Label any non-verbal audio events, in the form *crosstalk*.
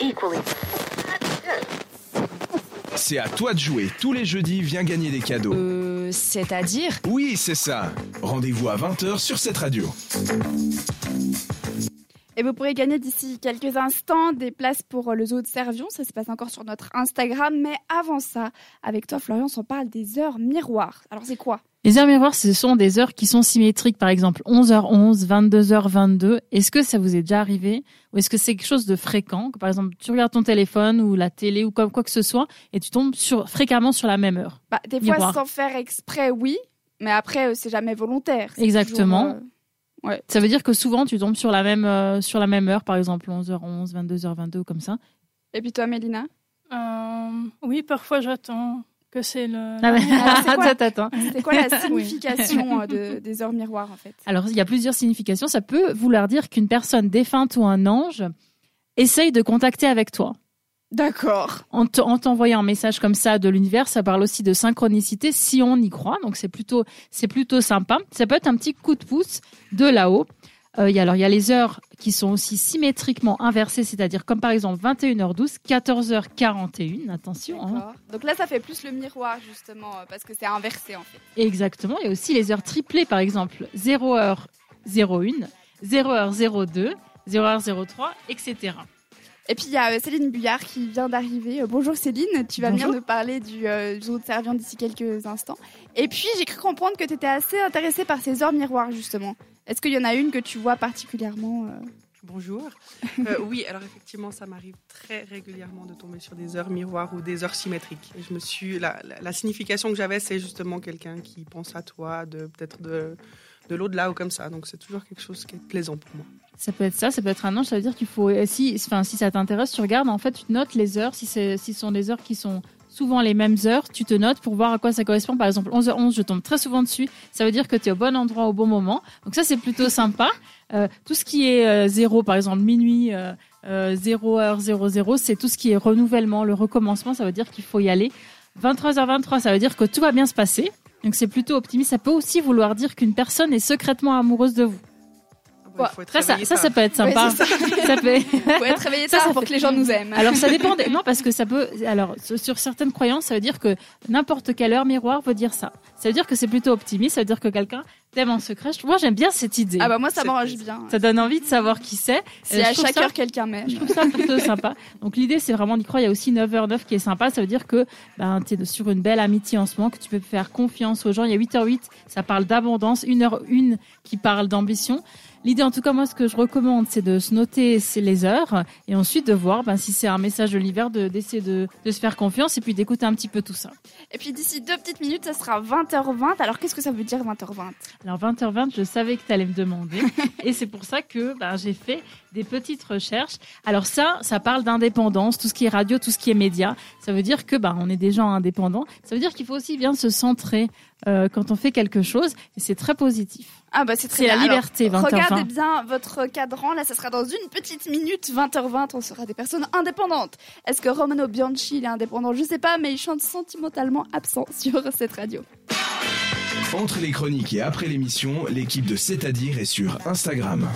equally. C'est à toi de jouer. Tous les jeudis, viens gagner des cadeaux. Euh, c'est-à-dire Oui, c'est ça. Rendez-vous à 20h sur cette radio. Et vous pourrez gagner d'ici quelques instants des places pour euh, le zoo de Servion. Ça se passe encore sur notre Instagram. Mais avant ça, avec toi, Florian, on parle des heures miroirs. Alors, c'est quoi? Les heures miroirs, ce sont des heures qui sont symétriques. Par exemple, 11h11, 22h22. Est-ce que ça vous est déjà arrivé? Ou est-ce que c'est quelque chose de fréquent? Que, Par exemple, tu regardes ton téléphone ou la télé ou quoi, quoi que ce soit et tu tombes sur, fréquemment sur la même heure. bah, Des fois, Miroir. sans faire exprès, oui. Mais après, euh, c'est jamais volontaire. Exactement. toujours, euh, ouais. Ça veut dire que souvent, tu tombes sur la même, euh, sur la même heure, par exemple 11h11, 22h22, comme ça. Et puis toi, Mélina? Euh, oui, parfois j'attends que c'est le. Ah ouais. *laughs* Quoi quoi la *laughs* signification euh, de- *laughs* des heures miroirs, en fait? Alors, il y a plusieurs significations. Ça peut vouloir dire qu'une personne défunte ou un ange essaye de contacter avec toi. D'accord. En t'envoyant un message comme ça de l'univers, ça parle aussi de synchronicité si on y croit. Donc, c'est plutôt, c'est plutôt sympa. Ça peut être un petit coup de pouce de là-haut. Euh, il y a, alors, il y a les heures qui sont aussi symétriquement inversées, c'est-à-dire comme par exemple 21h12, 14h41. Attention. hein. Donc là, ça fait plus le miroir, justement, euh, parce que c'est inversé, en fait. Exactement. Il y a aussi les heures triplées, par exemple 0h01, 0h02, 0h03, etc. Et puis, il y a euh, Céline Buyard qui vient d'arriver. Euh, bonjour Céline, tu vas Bonjour. venir nous parler du euh, zoo de Servian d'ici quelques instants. Et puis, j'ai cru comprendre que tu étais assez intéressée par ces heures miroirs, justement. Est-ce qu'il y en a une que tu vois particulièrement euh, Bonjour. Euh, oui, alors effectivement, ça m'arrive très régulièrement de tomber sur des heures miroirs ou des heures symétriques. Et je me suis, la, la- la signification que j'avais, c'est justement quelqu'un qui pense à toi, de peut-être de, de l'au-delà ou comme ça. Donc c'est toujours quelque chose qui est plaisant pour moi. Ça peut être ça, ça peut être un ange, ça veut dire qu'il faut, euh, si, enfin, si ça t'intéresse, tu regardes, en fait, tu te notes les heures, si, si ce sont des heures qui sont souvent les mêmes heures, tu te notes pour voir à quoi ça correspond. Par exemple, 11h11, je tombe très souvent dessus, ça veut dire que tu es au bon endroit au bon moment. Donc ça, c'est plutôt sympa. Euh, tout ce qui est euh, zéro, par exemple, minuit, euh, euh, 0h00, c'est tout ce qui est renouvellement, le recommencement, ça veut dire qu'il faut y aller. 23h23, ça veut dire que tout va bien se passer. Donc c'est plutôt optimiste. Ça peut aussi vouloir dire qu'une personne est secrètement amoureuse de vous. Il faut être Ça, ça, peut être sympa. Ouais, c'est ça. *laughs* ça peut... Faut être réveillé Ça, tard ça pour fait- que les gens nous aiment. Alors ça dépend. Des... *laughs* Non, parce que ça peut. Alors sur- certaines croyances, ça veut dire que n'importe quelle heure miroir veut dire ça. Ça veut dire que c'est plutôt optimiste. Ça veut dire que quelqu'un t'aime en secret. Je- Moi, j'aime bien cette idée. Ah bah moi, ça C'est- m'arrange bien. Ça donne envie de savoir qui c'est. Si Euh, à chaque ça- heure, quelqu'un m'aime. Je trouve ça plutôt sympa. Donc l'idée, c'est vraiment d'y croire. Il y a aussi 9h09 qui est sympa. Ça veut dire que ben, tu es sur une belle amitié en ce moment, que tu peux faire confiance aux gens. Il y a 8h08, ça parle d'abondance. 1h01 qui parle d'ambition. L'idée, en tout cas, moi, ce que je recommande, c'est de se noter les heures et ensuite de voir ben, si c'est un message de l'hiver, de- d'essayer de, de se faire confiance et puis d'écouter un petit peu tout ça. Et puis d'ici deux petites minutes, ça sera 20h20. Alors qu'est-ce que ça veut dire 20h20 Alors 20h20, je savais que tu allais me demander *laughs* et c'est pour ça que ben, j'ai fait des petites recherches. Alors ça, ça parle d'indépendance, tout ce qui est radio, tout ce qui est média. Ça veut dire que ben, on est des gens indépendants. Ça veut dire qu'il faut aussi bien se centrer euh, quand on fait quelque chose et c'est très positif. Ah bah c'est très la bien. Alors, liberté, 20h20. Regardez bien votre cadran, là ça sera dans une petite minute, 20h20, on sera des personnes indépendantes. Est-ce que Romano Bianchi il est indépendant? Je sais pas, mais il chante sentimentalement absent *laughs* sur cette radio. Entre les chroniques et après l'émission, l'équipe de C'est-à-dire est sur Instagram.